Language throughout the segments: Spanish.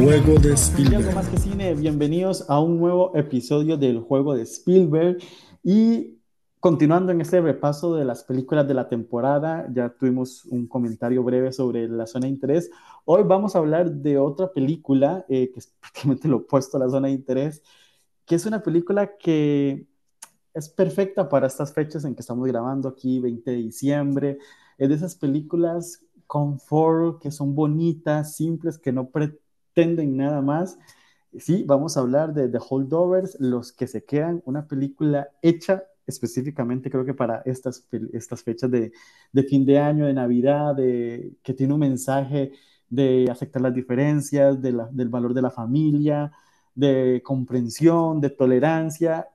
Juego de Spielberg. más que cine, bienvenidos a un nuevo episodio del juego de Spielberg y continuando en este repaso de las películas de la temporada, ya tuvimos un comentario breve sobre la zona de interés. Hoy vamos a hablar de otra película eh, que es prácticamente lo opuesto a la zona de interés, que es una película que es perfecta para estas fechas en que estamos grabando aquí, 20 de diciembre. Es de esas películas confort que son bonitas, simples, que no pretenden nada más. Sí, vamos a hablar de The Holdovers, Los que se quedan, una película hecha específicamente creo que para estas, estas fechas de, de fin de año, de Navidad, de, que tiene un mensaje de aceptar las diferencias, de la, del valor de la familia, de comprensión, de tolerancia.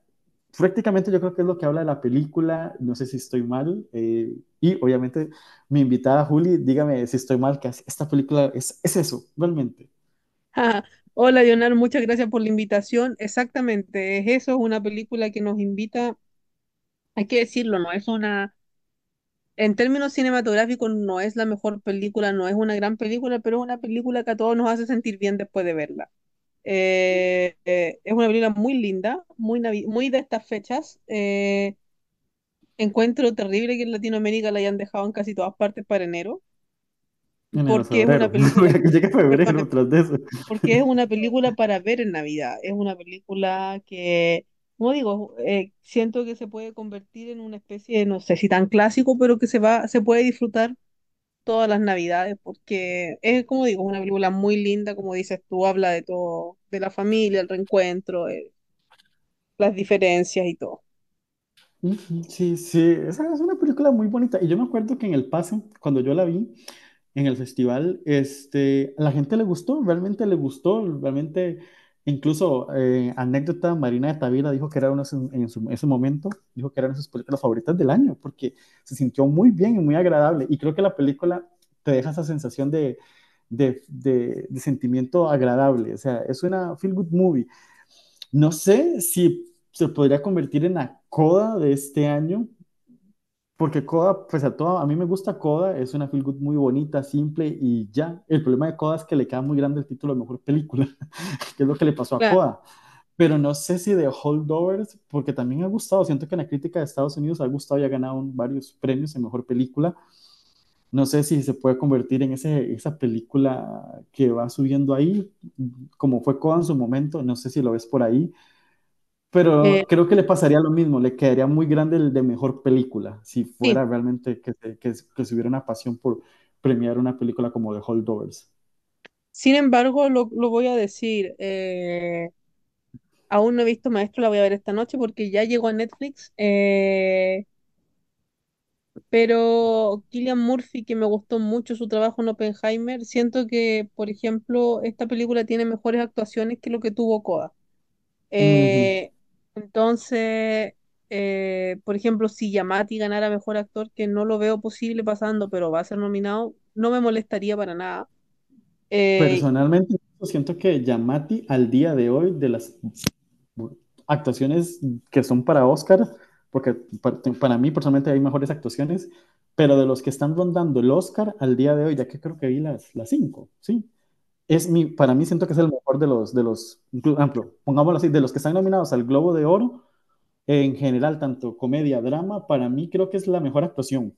Prácticamente yo creo que es lo que habla de la película, no sé si estoy mal, eh, y obviamente mi invitada Juli, dígame si estoy mal, que esta película es, es eso, realmente. Hola, Leonardo, muchas gracias por la invitación. Exactamente, es eso, es una película que nos invita, hay que decirlo, no es una, en términos cinematográficos no es la mejor película, no es una gran película, pero es una película que a todos nos hace sentir bien después de verla. Eh, eh, es una película muy linda, muy, muy de estas fechas. Eh, encuentro terrible que en Latinoamérica la hayan dejado en casi todas partes para enero, En enero, porque es una película febrero para porque es una película para ver en Navidad. Es una película que, como digo, eh, siento que se puede convertir en una especie de, no sé si tan clásico, pero que se va, se puede disfrutar todas las Navidades, porque es, como digo, una película muy linda, como dices tú, habla de todo, de la familia, el reencuentro, eh, las diferencias y todo. Sí, sí, esa es una película muy bonita. Y yo me acuerdo que en el pase, cuando yo la vi en el festival, este, a la gente le gustó, realmente le gustó, realmente, incluso eh, anécdota, Marina de Tavira dijo que era sus- en su- ese momento, dijo que era una de sus películas favoritas del año, porque se sintió muy bien y muy agradable. Y creo que la película te deja esa sensación de, de, de, de sentimiento agradable. O sea, es una feel good movie. No sé si se podría convertir en la coda de este año, porque Coda, pues a todo, a mí me gusta Coda, es una feel good muy bonita, simple y ya. El problema de Coda es que le queda muy grande el título de mejor película, que es lo que le pasó a Claro. Coda. Pero no sé si de Holdovers, porque también ha gustado, siento que en la crítica de Estados Unidos ha gustado y ha ganado varios premios en mejor película. No sé si se puede convertir en ese, esa película que va subiendo ahí, como fue Coda en su momento, no sé si lo ves por ahí. Eh, Pero creo que le pasaría lo mismo, le quedaría muy grande el de mejor película, si sí, fuera realmente que, se- que, que se hubiera una pasión por premiar una película como The Holdovers. sin embargo, lo, lo voy a decir, eh, aún no he visto Maestro, la voy a ver esta noche porque ya llegó a Netflix. eh, Pero Cillian Murphy, que me gustó mucho su trabajo en Oppenheimer, siento que, por ejemplo, esta película tiene mejores actuaciones que lo que tuvo Coda. Entonces, eh, por ejemplo, si Yamati ganara mejor actor, que no lo veo posible pasando, pero va a ser nominado, no me molestaría para nada. Eh, Personalmente, siento que Yamati al día de hoy, de las actuaciones que son para Oscar, porque para, mí personalmente hay mejores actuaciones, pero de los que están rondando el Oscar al día de hoy, ya que creo que vi las cinco, ¿sí? Es mi, para mí siento que es el mejor de los, de los, ejemplo, pongámoslo así, de los que están nominados al Globo de Oro, en general, tanto comedia, drama, para mí creo que es la mejor actuación,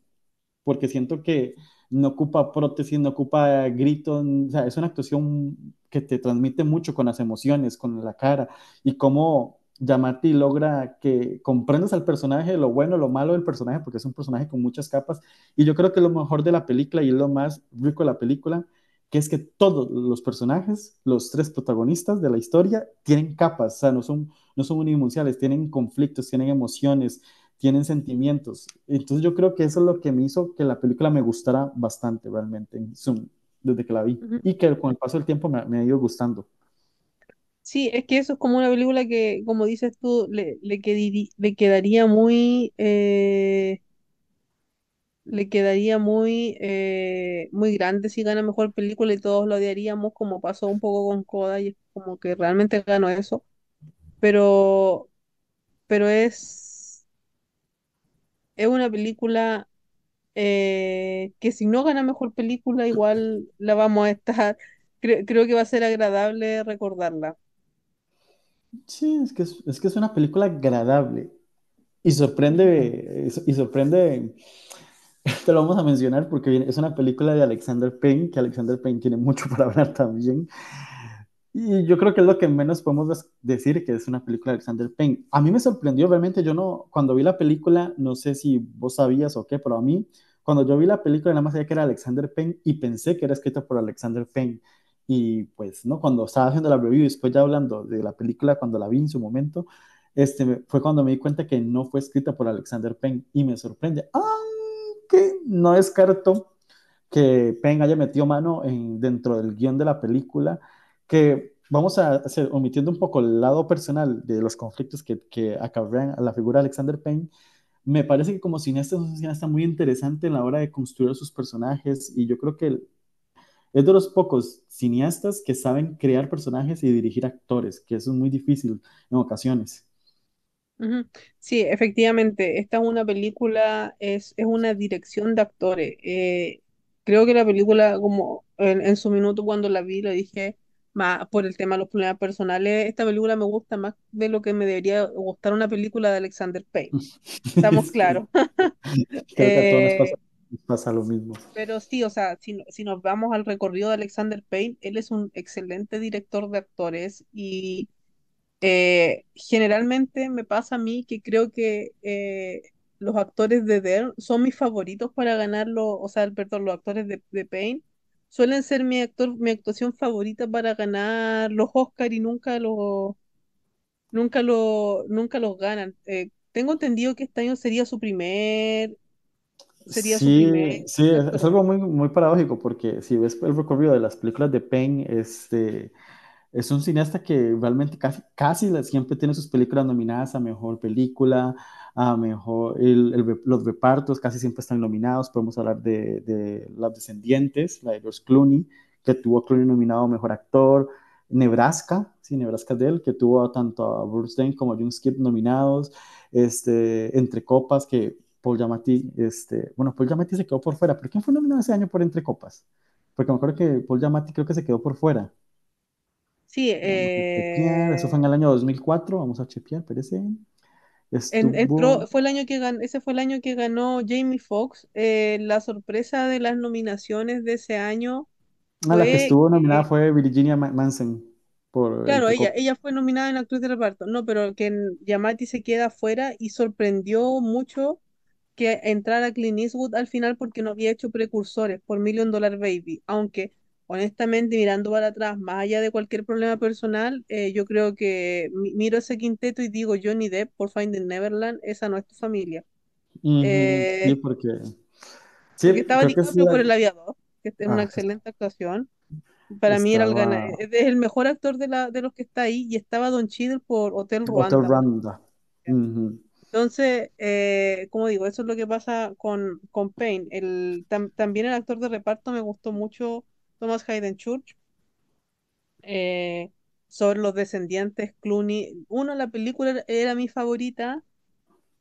porque siento que no ocupa prótesis, no ocupa gritos, o sea, es una actuación que te transmite mucho con las emociones, con la cara, y cómo Yamati logra que comprendas al personaje, lo bueno, lo malo del personaje, porque es un personaje con muchas capas, y yo creo que lo mejor de la película y lo más rico de la película, que es que todos los personajes, los tres protagonistas de la historia, tienen capas, o sea, no son, no son unidimensionales, tienen conflictos, tienen emociones, tienen sentimientos. Entonces yo creo que eso es lo que me hizo que la película me gustara bastante realmente en Zoom, desde que la vi. Y que con el paso del tiempo me, me ha ido gustando. sí, es que eso es como una película que, como dices tú, le, le quedaría muy... eh, le quedaría muy, eh, muy grande si gana mejor película y todos lo odiaríamos, como pasó un poco con Coda, y es como que realmente ganó eso. Pero, pero es, es una película eh, que si no gana mejor película, igual la vamos a estar. cre- creo que va a ser agradable recordarla. Sí, es que es, es que es una película agradable y sorprende, y sorprende, te lo vamos a mencionar porque es una película de Alexander Payne, que Alexander Payne tiene mucho para hablar también. Y yo creo que es lo que menos podemos decir que es una película de Alexander Payne. A mí me sorprendió, realmente yo no, cuando vi la película, no sé si vos sabías o qué, pero a mí, cuando yo vi la película, nada más sabía que era Alexander Payne y pensé que era escrita por Alexander Payne. Y pues, ¿no? Cuando estaba haciendo la review y después ya hablando de la película, cuando la vi en su momento, este, fue cuando me di cuenta que no fue escrita por Alexander Payne y me sorprende, aunque no descarto que Penn haya metido mano en, dentro del guion de la película, que vamos a hacer, omitiendo un poco el lado personal de los conflictos que, que a la figura de Alexander Payne, me parece que como cineasta es muy interesante en la hora de construir sus personajes y yo creo que es de los pocos cineastas que saben crear personajes y dirigir actores, que eso es muy difícil en ocasiones. Ujú. Sí, efectivamente, esta es una película, es, es una dirección de actores. Eh, creo que la película, como en, en su minuto cuando la vi, lo dije más por el tema de los problemas personales, esta película me gusta más de lo que me debería gustar una película de Alexander Payne. Estamos Sí, claros. creo que a todos nos pasa, Eh, nos pasa lo mismo. Pero sí, o sea, si, no- si nos vamos al recorrido de Alexander Payne, él es un excelente director de actores y eh, generalmente me pasa a mí que creo que eh, los actores de Dern son mis favoritos para ganarlo, o sea, perdón, los actores de, de Payne suelen ser mi actor, mi actuación favorita para ganar los Oscar y nunca los, nunca lo, nunca los ganan. Eh, tengo entendido que este año sería su primer, sería su Sí, primer sí, es, es algo muy, muy paradójico porque si ves el recorrido de las películas de Payne, este, es un cineasta que realmente casi, siempre tiene sus películas nominadas a mejor película, a mejor, los repartos casi siempre están nominados. Podemos hablar de, Las Descendientes, la de George Clooney, que tuvo Clooney nominado a mejor actor. Nebraska, sí, Nebraska de él, que tuvo tanto a Bruce Dern como a John Skip nominados. Este, Entre Copas, que Paul Giamatti, este, bueno, Paul Giamatti se quedó por fuera, pero ¿quién fue nominado ese año por Entre Copas? Porque me acuerdo que Paul Giamatti creo que se quedó por fuera. Sí, chequear, eso fue en eh, el año 2004, vamos a chequear, parece. en- entró, Estuvo, fue el año que ganó, ese fue el año que ganó Jamie Foxx. Eh, la sorpresa de las nominaciones de ese año a la que fue estuvo nominada fue Virginia Ma- Manson por claro, Entre ella, ella fue nominada en actriz de reparto, no, pero que Yamati se queda afuera y sorprendió mucho que entrara Clint Eastwood al final porque no había hecho precursores por Million Dollar Baby, aunque honestamente mirando para atrás, más allá de cualquier problema personal, eh, yo creo que mi- miro ese quinteto y digo Johnny Depp por Finding Neverland, esa no es tu familia. Ujú, sí, Eh, porque, sí, porque estaba sí, por El Aviador, que es una ah, excelente actuación. Para mí era el gana, estaba es el mejor actor de, la, de los que está ahí y estaba Don Cheadle por Hotel Hotel Ruanda. Rwanda. Ujú. Entonces, eh, como digo, eso es lo que pasa con, con Payne. El, tam- también el actor de reparto me gustó mucho, Thomas Hayden Church, eh, sobre los descendientes Clooney. Uno, la película era, mi favorita,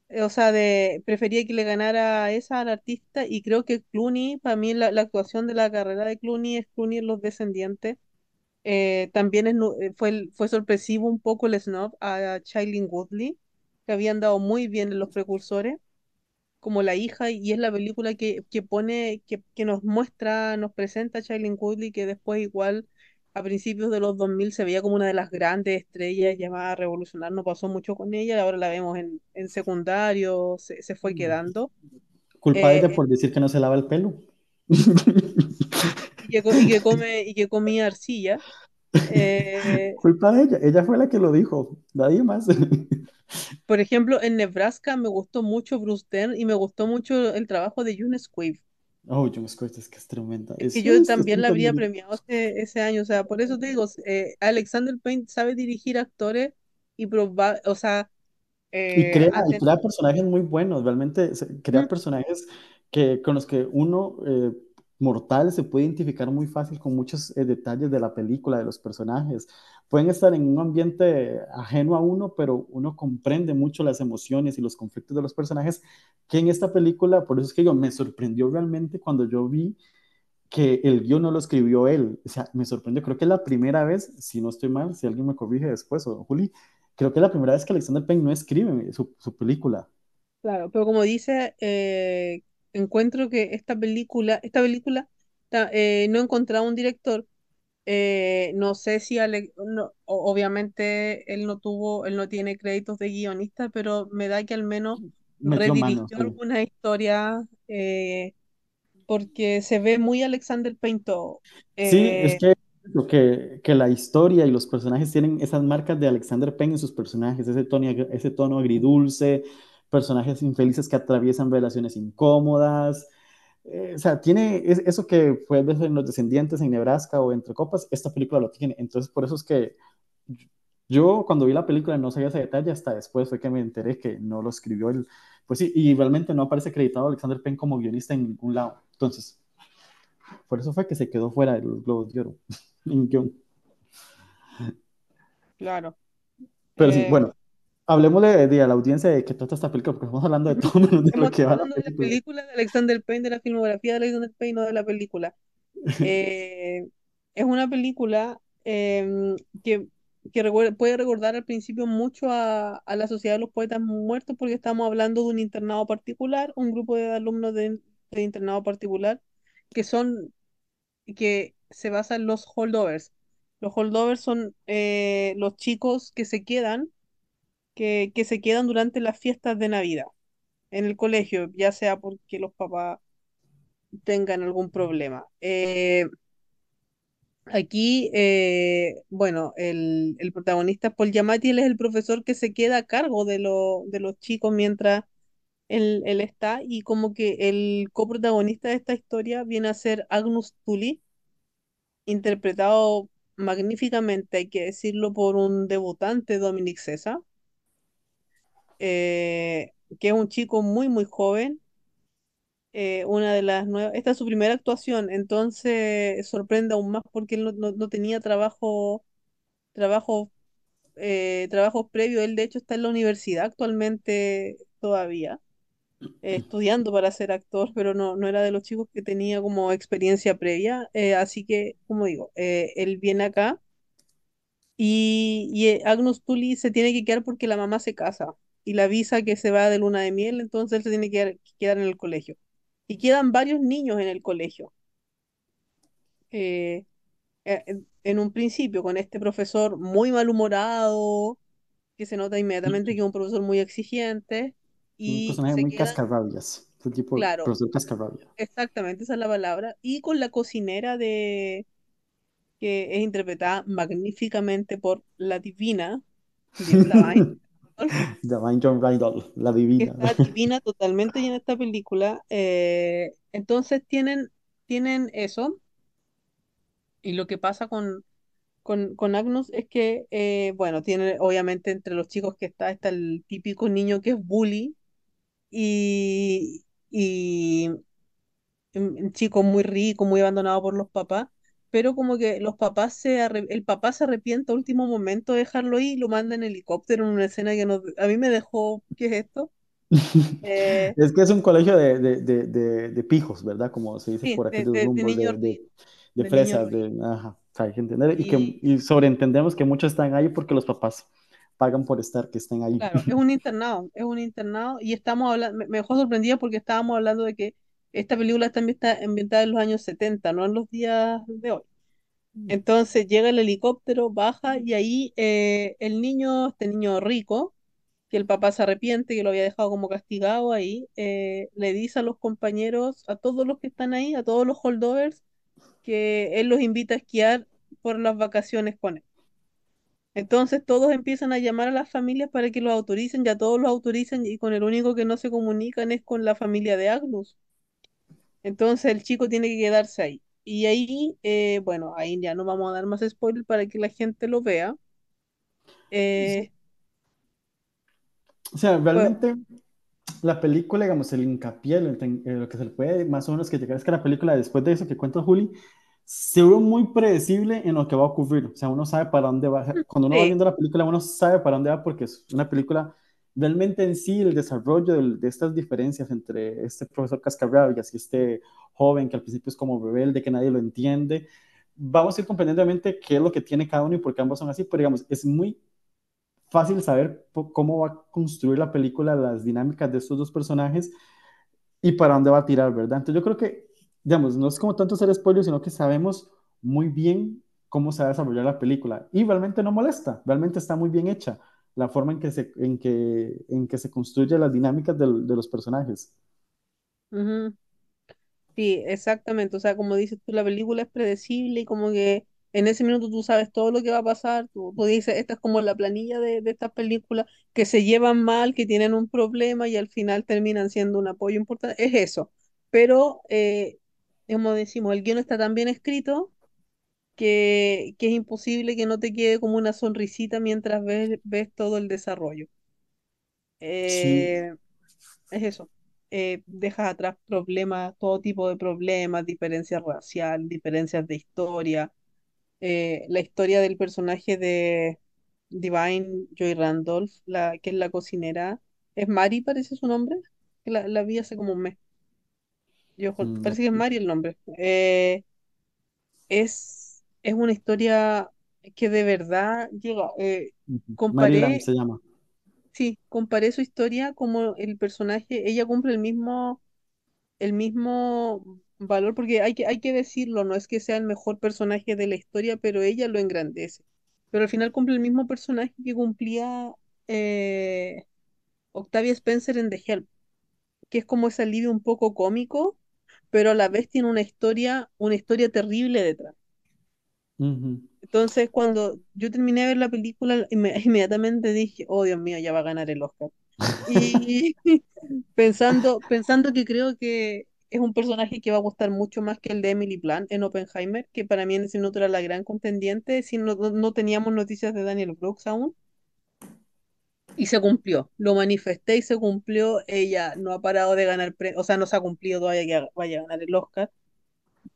eh, o sea, de, prefería que le ganara esa al artista y creo que Clooney, para mí la, actuación de la carrera de Clooney es Clooney en Los Descendientes. Eh, también fue, fue sorpresivo un poco el snob a Shailene Woodley, que habían dado muy bien en los precursores como la hija y es la película que, que pone, que, que nos muestra, nos presenta a Shailene Woodley que después igual a principios de los 2000 se veía como una de las grandes estrellas llamada a revolucionar, no pasó mucho con ella, ahora la vemos en, en secundario, se, se fue quedando. Culpa de Eh, ella eh, por decir que no se lava el pelo. y que, y que come y que comía arcilla. Eh, Culpa de ella, ella fue la que lo dijo, nadie más. Por ejemplo, en Nebraska me gustó mucho Bruce Dern y me gustó mucho el trabajo de June Squibb. Oh, John Scott es que es tremenda. Es que yo es, también la habría premiado ese, ese año, o sea, por eso te digo, eh, Alexander Payne sabe dirigir actores y proba, o sea, Y eh, crea, y crea personajes muy buenos, realmente crea personajes que, con los que uno eh, mortal se puede identificar muy fácil con muchos eh, detalles de la película, de los personajes. Pueden estar en un ambiente ajeno a uno, pero uno comprende mucho las emociones y los conflictos de los personajes, que en esta película, por eso es que yo me sorprendió realmente cuando yo vi que el guion no lo escribió él. O sea, me sorprendió. Creo que es la primera vez, si no estoy mal, si alguien me corrige después, o Juli, creo que es la primera vez que Alexander Payne no escribe su, su película. Claro, pero como dice, eh, encuentro que esta película, esta película eh, no he encontrado un director. eh, no sé si Ale- no, obviamente él no tuvo, él no tiene créditos de guionista, pero me da que al menos mano, redirigió sí. alguna historia eh, porque se ve muy Alexander Payne todo. Sí, es Eh, que, que, que la historia y los personajes tienen esas marcas de Alexander Payne en sus personajes, ese tono, ese tono agridulce, personajes infelices que atraviesan relaciones incómodas. Eh, o sea, tiene es- eso que fue en Los Descendientes en Nebraska o Entre Copas, esta película lo tiene. Entonces, por eso es que yo cuando vi la película no sabía ese detalle, hasta después fue que me enteré que no lo escribió él. Pues sí, y realmente no aparece acreditado Alexander Payne como guionista en ningún lado. Entonces, por eso fue que se quedó fuera de los Globos de Oro. en guion. claro. Pero sí, Eh, bueno, hablemos de, de a la audiencia de que trata esta película, porque estamos hablando de todo menos de lo que va la hablando de la película. película de Alexander Payne, de la filmografía de Alexander Payne, no de la película. Eh, es una película em, que, que recuer- puede recordar al principio mucho a, a la Sociedad de los Poetas Muertos porque estamos hablando de un internado particular, un grupo de alumnos de, de internado particular que son, que se basa en los holdovers. Los holdovers son eh, los chicos que se quedan, que, que se quedan durante las fiestas de Navidad en el colegio, ya sea porque los papás tengan algún problema. Eh, Aquí, eh, bueno, el, el protagonista Paul Giamatti, él es el profesor que se queda a cargo de, lo- de los chicos mientras él, él está y como que el coprotagonista de esta historia viene a ser Agnus Tully, interpretado magníficamente, hay que decirlo, por un debutante, Dominic Sessa, eh, que es un chico muy, muy joven. eh, una de las nuevas, esta es su primera actuación, entonces sorprende aún más porque él no, no no tenía trabajo trabajo eh, trabajos previos. Él, de hecho, está en la universidad actualmente todavía, estudiando para ser actor, pero no, no era de los chicos que tenía como experiencia previa. así que, como digo, él viene acá y, y Agnus Tully se tiene que quedar porque la mamá se casa y la avisa que se va de luna de miel, entonces él se tiene que quedar, que quedar en el colegio. Y quedan varios niños en el colegio. eh, eh, en en un principio, con este profesor muy malhumorado, que se nota inmediatamente que es un profesor muy exigente Un y personaje se muy quedan, cascarrabias. Ese tipo de claro, profesor cascarrabia. exactamente esa es la palabra, y con la cocinera de que es interpretada magníficamente por la divina Dios Divine, Divine John la divina. divina totalmente y en esta película. eh, entonces tienen, tienen eso, y lo que pasa con, con, con Agnus es que, eh, bueno, tiene obviamente entre los chicos que está, está el típico niño que es bully y, y un chico muy rico, muy abandonado por los papás, pero como que los papás se arre- el papá se arrepiente a último momento de dejarlo ahí y lo manda en helicóptero en una escena que nos- a mí me dejó, ¿qué es esto? Eh, Es que es un colegio de, de, de, de, pijos, ¿verdad? Como se dice sí, por aquellos rumbos, de, fresas, de, ajá, hay que entender, y, que, Y y sobreentendemos que muchos están ahí porque los papás pagan por estar, que estén ahí. claro, es un internado, es un internado y estamos hablando, me, me dejó sorprendida porque estábamos hablando de que esta película también está ambientada en los años 70, no en los días de hoy. Entonces llega el helicóptero, baja y ahí eh, el niño, este niño rico, que el papá se arrepiente, que lo había dejado como castigado ahí, eh, le dice a los compañeros, a todos los que están ahí, a todos los holdovers, que él los invita a esquiar por las vacaciones con él. Entonces todos empiezan a llamar a las familias para que los autoricen, ya todos los autorizan y con el único que no se comunican es con la familia de Agnus. Entonces el chico tiene que quedarse ahí. Y ahí, eh, bueno, ahí ya no vamos a dar más spoiler para que la gente lo vea. Eh, O sea, pues, realmente la película, digamos, el hincapié, lo, eh, lo que se le puede más o menos que llegar es que la película, después de eso que cuenta Juli, se ve muy predecible en lo que va a ocurrir. O sea, uno sabe para dónde va. Cuando uno va sí, viendo la película, uno sabe para dónde va porque es una película realmente en sí el desarrollo de, estas diferencias entre este profesor Cascarrabias y este joven que al principio es como rebelde, que nadie lo entiende, vamos a ir comprendiendo qué es lo que tiene cada uno y por qué ambos son así, pero digamos, es muy fácil saber cómo va a construir la película, las dinámicas de estos dos personajes y para dónde va a tirar, ¿verdad? Entonces yo creo que, digamos, no es como tanto ser spoiler, sino que sabemos muy bien cómo se va a desarrollar la película y realmente no molesta, realmente está muy bien hecha la forma en que se, en que, en que se construye las dinámicas de, los personajes. Sí, exactamente. O sea, como dices tú, la película es predecible y como que en ese minuto tú sabes todo lo que va a pasar. Tú, dices, esta es como la planilla de, de estas películas que se llevan mal, que tienen un problema y al final terminan siendo un apoyo importante. Es eso. Pero, eh, como decimos, el guion está tan bien escrito que, que es imposible que no te quede como una sonrisita mientras ves, ves todo el desarrollo. Sí. Eh, es eso. Eh, dejas atrás problemas, todo tipo de problemas, diferencias racial, diferencias de historia. Eh, la historia del personaje de Divine Joy Randolph, la, que es la cocinera, ¿es Mari, parece su nombre? La, la vi hace como un mes. Yo, No. parece que es Mari el nombre. Es, es una historia que de verdad llega. Eh, Maryland comparé se llama. Sí, comparé su historia como el personaje, ella cumple el mismo, el mismo valor, porque hay que, hay que decirlo, no es que sea el mejor personaje de la historia, pero ella lo engrandece. Pero al final cumple el mismo personaje que cumplía eh, Octavia Spencer en The Help, que es como ese alivio un poco cómico, pero a la vez tiene una historia, una historia terrible detrás. Entonces, cuando yo terminé de ver la película, inme- inmediatamente dije, oh Dios mío, ya va a ganar el Oscar. Y pensando, pensando que creo que es un personaje que va a gustar mucho más que el de Emily Blunt en Oppenheimer, que para mí en ese minuto era la gran contendiente, si no, no teníamos noticias de Daniel Brooks aún, y se cumplió. Lo manifesté y se cumplió. Ella no ha parado de ganar, o sea, no se ha cumplido todavía que vaya a ganar el Oscar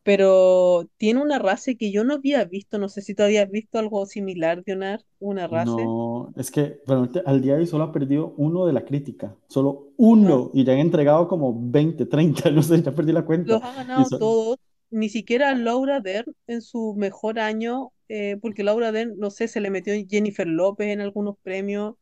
pero tiene una raza que yo no había visto, no sé si tú habías visto algo similar de una, una raza. No, es que realmente al día de hoy solo ha perdido uno de la crítica, solo No, uno, y ya han entregado como 20, 30, no sé, ya perdí la cuenta. los ha ganado son todos, ni siquiera Laura Dern en su mejor año, eh, porque Laura Dern, no sé, se le metió Jennifer López en algunos premios,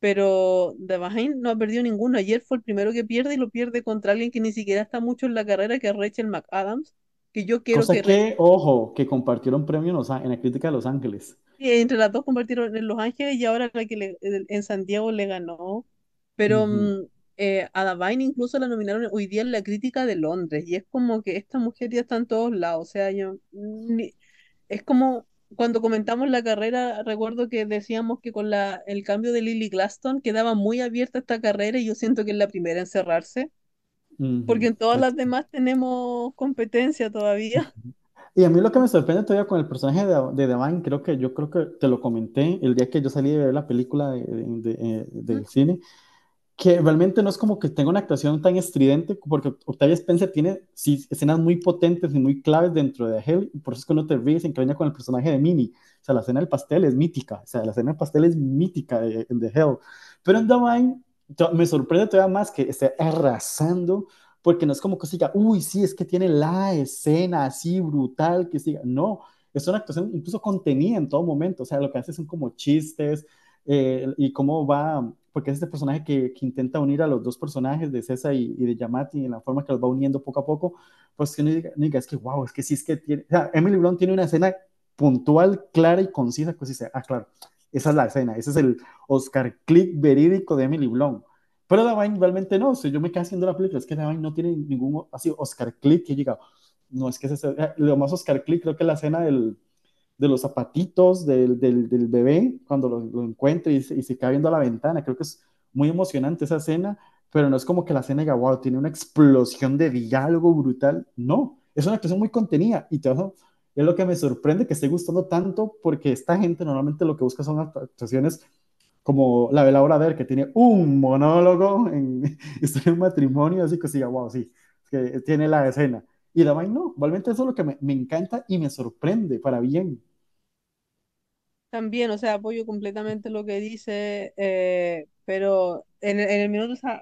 pero Devine no ha perdido ninguno. Ayer fue el primero que pierde y lo pierde contra alguien que ni siquiera está mucho en la carrera, que es Rachel McAdams, que yo quiero cosa que que, ojo, que compartieron premio en, Los en la crítica de Los Ángeles. Sí, entre las dos convirtieron en Los Ángeles y ahora la que le- en San Diego le ganó. Pero Ujú, mm, eh, a Davine incluso la nominaron hoy día en la crítica de Londres. Y es como que esta mujer ya está en todos lados. O sea, yo ni- es como cuando comentamos la carrera, recuerdo que decíamos que con la, el cambio de Lily Glaston quedaba muy abierta esta carrera y yo siento que es la primera en cerrarse. Porque en todas las demás tenemos competencia todavía. Y a mí lo que me sorprende todavía con el personaje de, de Devine, creo que yo creo que te lo comenté el día que yo salí de ver la película de, de- eh, del cine, que realmente no es como que tenga una actuación tan estridente, porque Octavia Spencer tiene sí, escenas muy potentes y muy claves dentro de Hell, y por eso es que uno te ríe, se encariña con el personaje de Minnie. O sea, la escena del pastel es mítica, o sea, la escena del pastel es mítica de, de Hell. Pero en Divine me sorprende todavía más que esté arrasando, porque no es como que se diga, uy, sí, es que tiene la escena así brutal, que siga. No, es una actuación incluso contenida en todo momento, o sea, lo que hace son como chistes, eh, y cómo va, porque es este personaje que, que, intenta unir a los dos personajes de César y, y, de Yamati en la forma que los va uniendo poco a poco, pues que no diga, no diga es que wow, es que sí es que tiene, o sea, Emily Blunt tiene una escena puntual, clara y concisa, pues dice, ah, claro, esa es la escena, ese es el Oscar Click verídico de Emily Blunt. Pero Davine realmente no, si yo me quedé haciendo la película, es que Davine no tiene ningún así Oscar Click que llega, no es que ese, lo más Oscar Click creo que es la escena del, de los zapatitos del, del, del bebé cuando lo, lo encuentra y, y, se cae viendo a la ventana. Creo que es muy emocionante esa escena, pero no es como que la escena diga, wow, tiene una explosión de diálogo brutal. No, es una actuación muy contenida y todo es lo que me sorprende que esté gustando tanto porque esta gente normalmente lo que busca son actuaciones como la de Laura Der, que tiene un monólogo en historia de matrimonio, así que sí, wow, sí, que tiene la escena. Y la vaina no, realmente eso es lo que me, me, encanta y me sorprende para bien. También, o sea, apoyo completamente lo que dice, eh, pero en, en el minuto, o sea,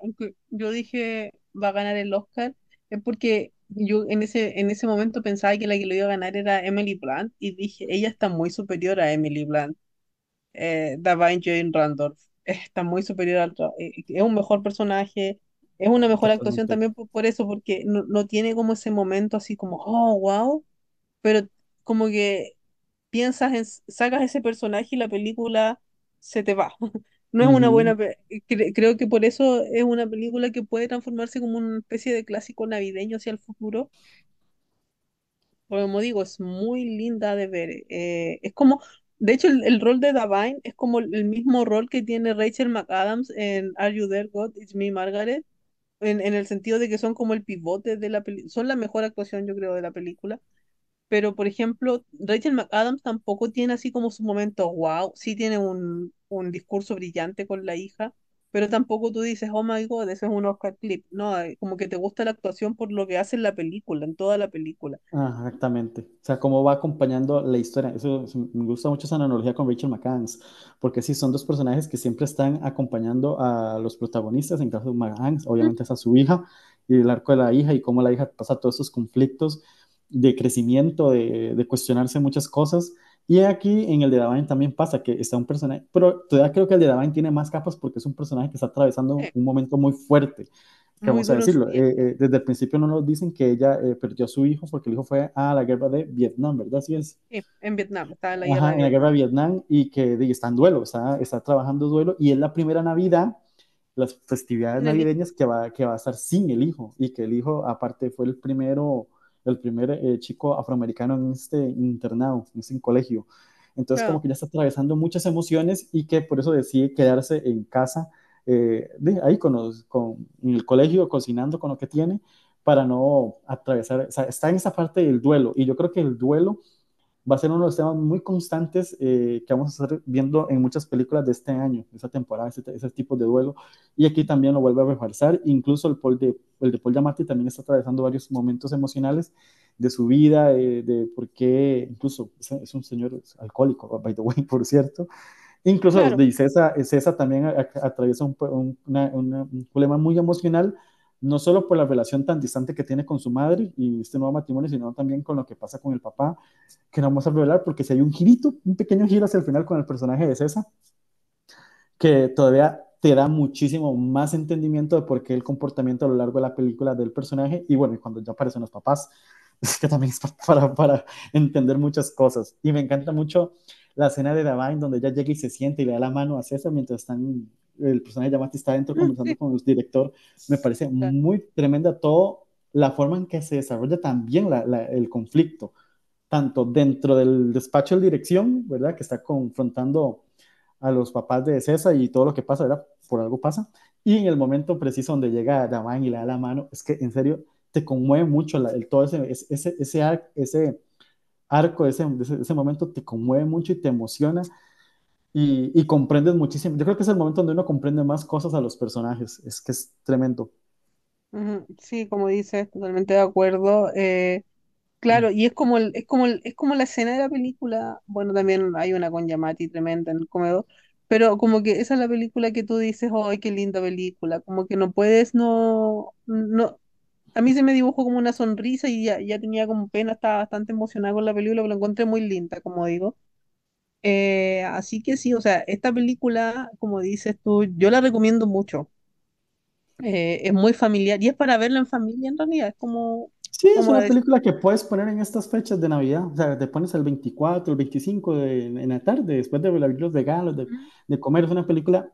yo dije va a ganar el Oscar, es porque yo en ese, en ese momento pensaba que la que lo iba a ganar era Emily Blunt y dije, ella está muy superior a Emily Blunt, eh, Davine Jane Randolph, está muy superior al eh, es un mejor personaje, es una mejor actuación también por, por eso, porque no, no tiene como ese momento así como, oh, wow, pero como que piensas en, sacas ese personaje y la película se te va. No es una buena, cre- creo que por eso es una película que puede transformarse como una especie de clásico navideño hacia el futuro. Como digo, es muy linda de ver. eh, es como, de hecho, el, el rol de Davine es como el mismo rol que tiene Rachel McAdams en Are You There, God? It's Me, Margaret. En, en el sentido de que son como el pivote de la película, son la mejor actuación, yo creo, de la película pero, por ejemplo, Rachel McAdams tampoco tiene así como su momento, wow, sí tiene un, un discurso brillante con la hija, pero tampoco tú dices, oh my God, ese es un Oscar clip. No, eh, como que te gusta la actuación por lo que hace en la película, en toda la película. Ah, Exactamente. O sea, cómo va acompañando la historia. Eso, eso- me gusta mucho esa analogía con Rachel McAdams, porque sí, son dos personajes que siempre están acompañando a los protagonistas. En caso de McAdams, Mm, obviamente es a su hija y el arco de la hija y cómo la hija pasa todos esos conflictos de crecimiento, de, de cuestionarse muchas cosas. Y aquí en el de Davine también pasa que está un personaje, pero todavía creo que el de Davine tiene más capas porque es un personaje que está atravesando un momento muy fuerte que vamos a decirlo, eh, eh, desde el principio no nos dicen que ella eh, perdió a su hijo porque el hijo fue a la guerra de Vietnam, ¿verdad? Así es. Sí, en Vietnam, en la guerra Ajá, de en la guerra Vietnam. de Vietnam y que y está en duelo, está, está trabajando duelo y es la primera Navidad, las festividades navideñas que va, que va a estar sin el hijo y que el hijo aparte fue el primero, el primer eh, chico afroamericano en este internado, en este colegio. Entonces como claro, que ya está atravesando muchas emociones y que por eso decide quedarse en casa, eh, de, ahí con, los, con en el colegio, cocinando con lo que tiene para no atravesar, o sea, está en esa parte del duelo y yo creo que el duelo va a ser uno de los temas muy constantes eh, que vamos a estar viendo en muchas películas de este año, de esta temporada, ese, ese, tipo de duelo. Y aquí también lo vuelve a reforzar. Incluso el, Paul de, el de Paul Giamatti también está atravesando varios momentos emocionales de su vida, eh, de por qué, incluso es, es, un señor alcohólico, by the way, por cierto. Incluso claro. de César, César también a, a, atraviesa un, un, una, una, un problema muy emocional no solo por la relación tan distante que tiene con su madre y este nuevo matrimonio, sino también con lo que pasa con el papá, que no vamos a revelar porque si hay un girito, un pequeño giro hacia el final con el personaje de César, que todavía te da muchísimo más entendimiento de por qué el comportamiento a lo largo de la película del personaje y bueno, cuando ya aparecen los papás, es que también es para, para entender muchas cosas. Y me encanta mucho la escena de Davine donde ella llega y se siente y le da la mano a César mientras están, el personaje de Yamati está adentro Mm, conversando sí, con el director. Me parece muy tremenda todo la forma en que se desarrolla también la, la, el conflicto, tanto dentro del despacho de dirección, ¿verdad? Que está confrontando a los papás de César y todo lo que pasa, ¿verdad? Por algo pasa. Y en el momento preciso donde llega Damán y le da la mano, es que en serio te conmueve mucho la, el, todo ese, ese, ese, ese arco, ese, ese, momento te conmueve mucho y te emociona y, y, comprendes muchísimo. Yo creo que es el momento donde uno comprende más cosas a los personajes, es que es tremendo. Sí, como dices, totalmente de acuerdo. Eh, Claro, y es como el, es como el, es como la escena de la película, bueno, también hay una con Yamati tremenda en el comedor, pero como que esa es la película que tú dices, ¡ay, qué linda película! Como que no puedes, no, no, a mí se me dibujó como una sonrisa y ya, ya tenía como pena, estaba bastante emocionada con la película, pero la encontré muy linda, como digo. Eh, así que sí, o sea, esta película, como dices tú, yo la recomiendo mucho. Eh, es muy familiar y es para verla en familia en realidad, es como, Sí, es una película que puedes poner en estas fechas de Navidad. O sea, te pones el 24, el 25 de, en la tarde, después de abrir los regalos, de, de, comer. Es una película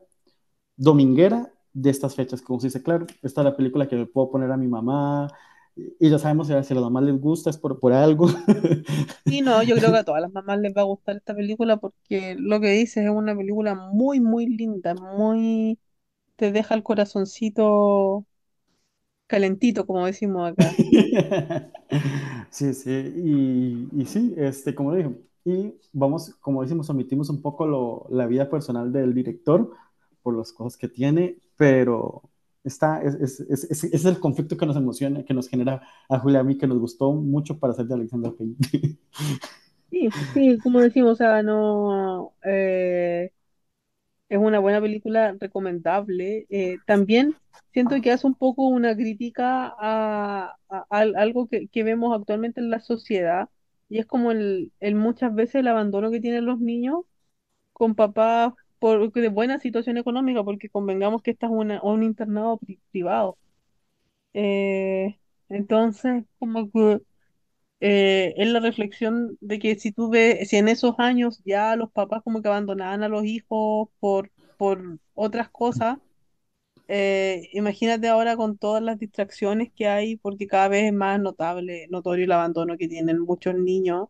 dominguera de estas fechas. Como se dice, claro, esta es la película que le puedo poner a mi mamá. Y ya sabemos si a las mamás les gusta, es por, por algo. Sí, no, yo creo que a todas las mamás les va a gustar esta película porque lo que dices es una película muy, muy linda, muy... te deja el corazoncito calentito, como decimos acá. Sí, sí, y, y, sí, este, como dije, y vamos, como decimos, omitimos un poco lo, la vida personal del director por las cosas que tiene, pero está, es, es, es, es, el conflicto que nos emociona, que nos genera a Julia a mí, que nos gustó mucho para hacer de Alexander Payne. Sí, sí, como decimos, o sea, no... Eh, Es una buena película recomendable. Eh, también siento que hace un poco una crítica a, a- a algo que, que vemos actualmente en la sociedad y es como el, el muchas veces el abandono que tienen los niños con papás por, de buena situación económica, porque convengamos que esta es una, un internado pri- privado. Eh, entonces, como que eh, es la reflexión de que si tú ves, si en esos años ya los papás como que abandonaban a los hijos por, por otras cosas, eh, imagínate ahora con todas las distracciones que hay, porque cada vez es más notable, notorio el abandono que tienen muchos niños.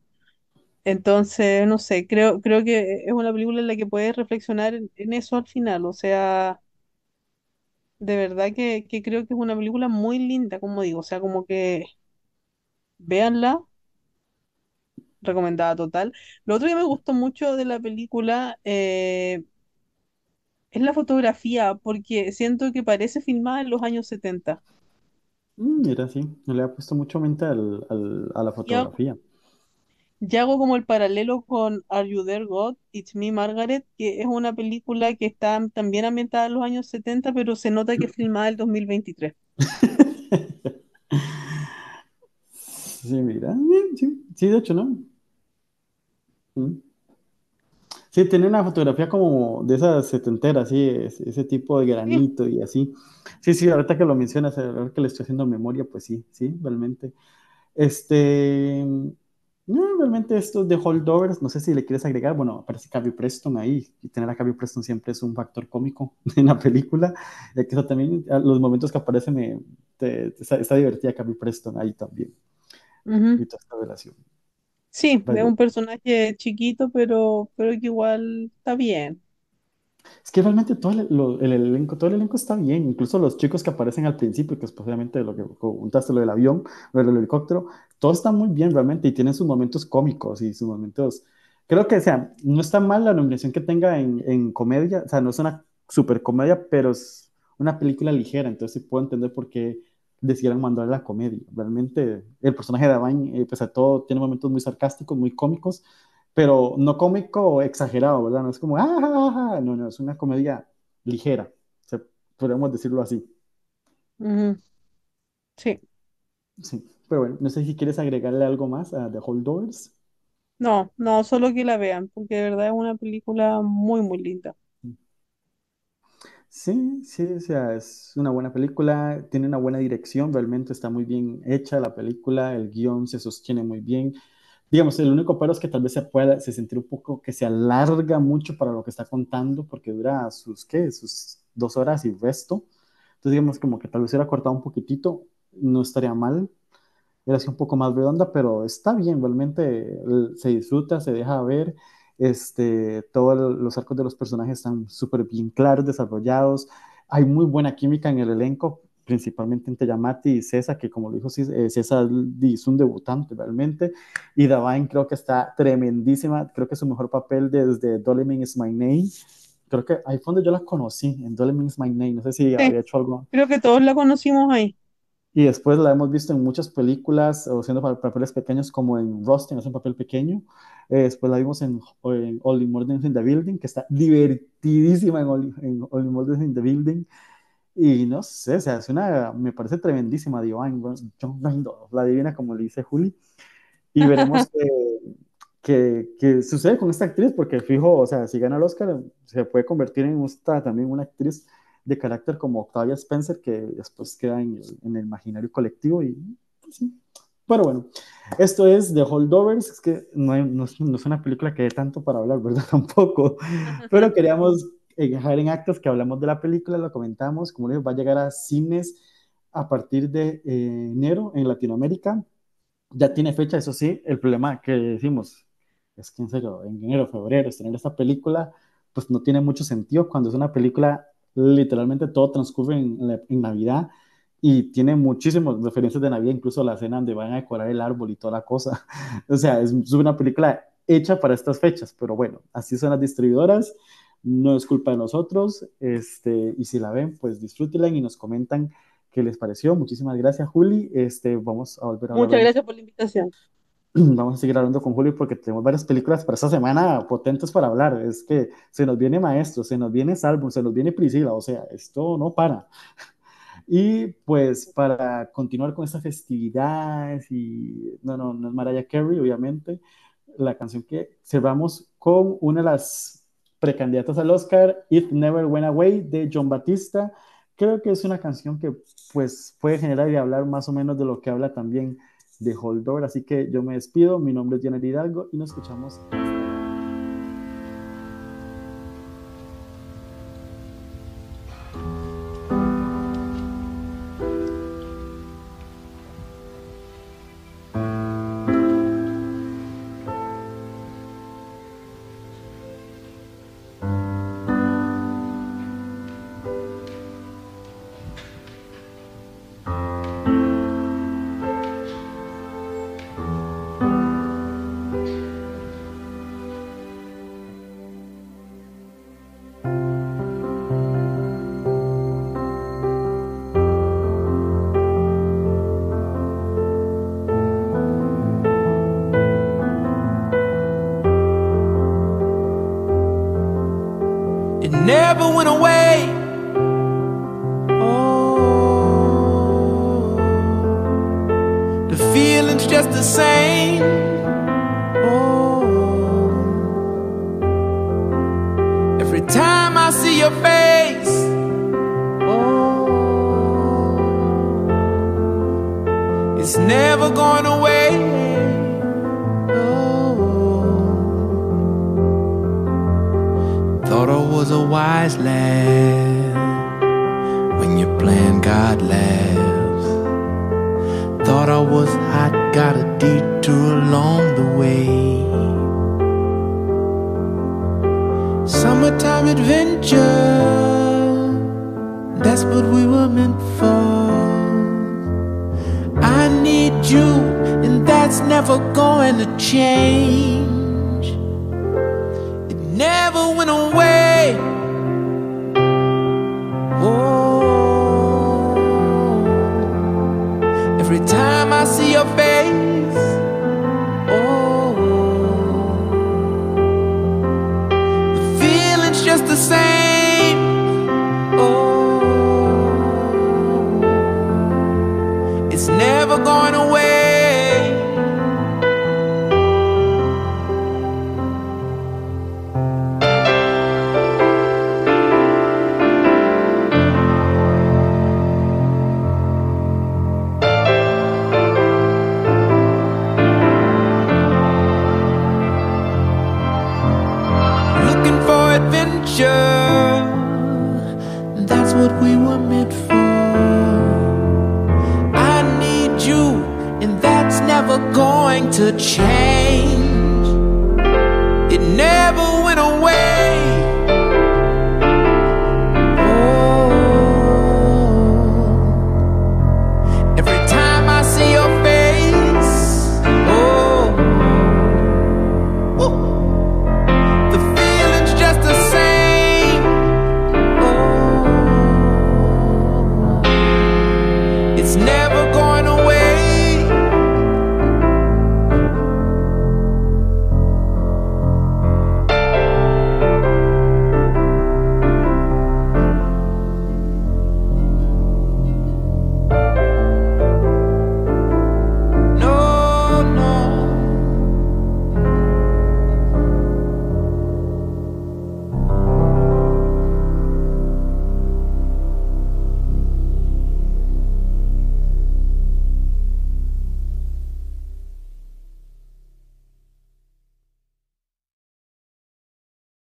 Entonces, no sé, creo, creo que es una película en la que puedes reflexionar en, en eso al final. O sea, de verdad que, que creo que es una película muy linda, como digo. O sea, como que véanla recomendada total. Lo otro que me gustó mucho de la película eh, es la fotografía, porque siento que parece filmada en los años 70. Mm, mira, sí, no le ha puesto mucho mente al- al- a la Y fotografía. Y hago como el paralelo con Are You There, God? It's Me, Margaret, que es una película que está también ambientada en los años 70, pero se nota que es filmada en 2023. Sí, mira, sí, sí, de hecho, ¿no? Mm. Sí, tiene una fotografía como de esas setenteras, sí, es- ese tipo de granito y así. Sí, sí, ahorita que lo mencionas, ahora que le estoy haciendo memoria, pues sí, sí, realmente. Este, no, realmente estos de holdovers, no sé si le quieres agregar, bueno, aparece Carrie Preston ahí, y tener a Carrie Preston siempre es un factor cómico en la película, ya que eso también, a los momentos que aparece, me, te- te- está, está divertida Carrie Preston ahí también, Ujú. y toda esta relación. Sí, es Vale. un personaje chiquito, pero, pero que igual está bien. Es que realmente todo el, lo- el elenco, todo el elenco está bien, incluso los chicos que aparecen al principio, que es posiblemente lo que contaste, lo del avión, lo del helicóptero, todo está muy bien realmente y tienen sus momentos cómicos y sus momentos... Creo que, o sea, no está mal la nominación que tenga en, en comedia, o sea, no es una super comedia, pero es una película ligera, entonces sí puedo entender por qué decidieron mandar la comedia. Realmente el personaje de Avain, eh, pese a todo, tiene momentos muy sarcásticos, muy cómicos, pero no cómico exagerado, ¿verdad? No es como, ah, ah, ah", no, no, es una comedia ligera, o sea, podríamos decirlo así. Sí, Sí, pero bueno, no sé si quieres agregarle algo más a The Holdovers. no, no, solo que la vean, porque de verdad es una película muy, muy linda. Sí, sí, o sea, es una buena película, tiene una buena dirección, realmente está muy bien hecha la película, el guion se sostiene muy bien. Digamos, el único pero es que tal vez se pueda se sentir un poco que se alarga mucho para lo que está contando, porque dura sus, ¿qué? Sus dos horas y resto. Entonces, digamos, como que tal vez hubiera cortado un poquitito, no estaría mal, era así un poco más redonda, pero está bien, realmente se disfruta, se deja ver. Este, todos los arcos de los personajes están súper bien claros, desarrollados. Hay muy buena química en el elenco, principalmente entre Yamati y César, que como lo dijo eh, César, es un debutante realmente. Y Davain creo que está tremendísima. Creo que es su mejor papel desde Dolemin is My Name. Creo que ahí fue donde yo la conocí, en Dolemin is My Name. No sé si Sí, había hecho algo creo que todos la conocimos ahí. y después la hemos visto en muchas películas, o siendo pa- papeles pequeños, como en Rustin, es un papel pequeño. Eh, después la vimos en, en Only Murders in the Building, que está divertidísima en Only, en Only Murders in the Building. Y no sé, sea, es una, me parece tremendísima Divine, John Randolph, la divina, como le dice Juli. Y veremos qué, qué, qué sucede con esta actriz, porque fijo, o sea, si gana el Oscar, se puede convertir en esta, también una actriz de carácter como Octavia Spencer, que después queda en el, en el imaginario colectivo y pues, sí. Pero bueno, esto es The Holdovers, es que no, hay, no, es, no, es, una película que dé tanto para hablar, ¿verdad? Tampoco. Pero queríamos dejar en actos que hablamos de la película, lo comentamos, como les va a llegar a cines a partir de eh, enero en Latinoamérica. Ya tiene fecha, eso sí, el problema que decimos es que en serio, en enero, febrero, estrenar esta película, pues no tiene mucho sentido cuando es una película literalmente todo transcurre en, en, Navidad y tiene muchísimas referencias de Navidad, incluso la escena donde van a decorar el árbol y toda la cosa. O sea, es, es una película hecha para estas fechas, pero bueno, así son las distribuidoras, no es culpa de nosotros, este, y si la ven, pues disfrútenla y nos comentan qué les pareció. Muchísimas gracias, Juli. Este, vamos a volver a Muchas gracias por la invitación. vamos a seguir hablando con Julio porque tenemos varias películas para esta semana potentes para hablar. Es que se nos viene Maestro, se nos viene Salvo, se nos viene Priscila, o sea, esto no para. Y pues para continuar con esta festividad, y no, no, no es Mariah Carey, obviamente, la canción que cerramos con una de las precandidatas al Oscar, It Never Went Away, de John Batista. Creo que es una canción que pues puede generar y hablar más o menos de lo que habla también de Holdor. Así que yo me despido, mi nombre es Jenner Hidalgo y nos escuchamos. Never went away. Oh, the feeling's just the same. Oh, every time I see your face. Oh, it's never going wise lad when your plan got laughs. Thought I was hot, got a detour along the way. Summertime adventure, that's what we were meant for. I need you, and that's never going to change it never went away. Your face, to change. It never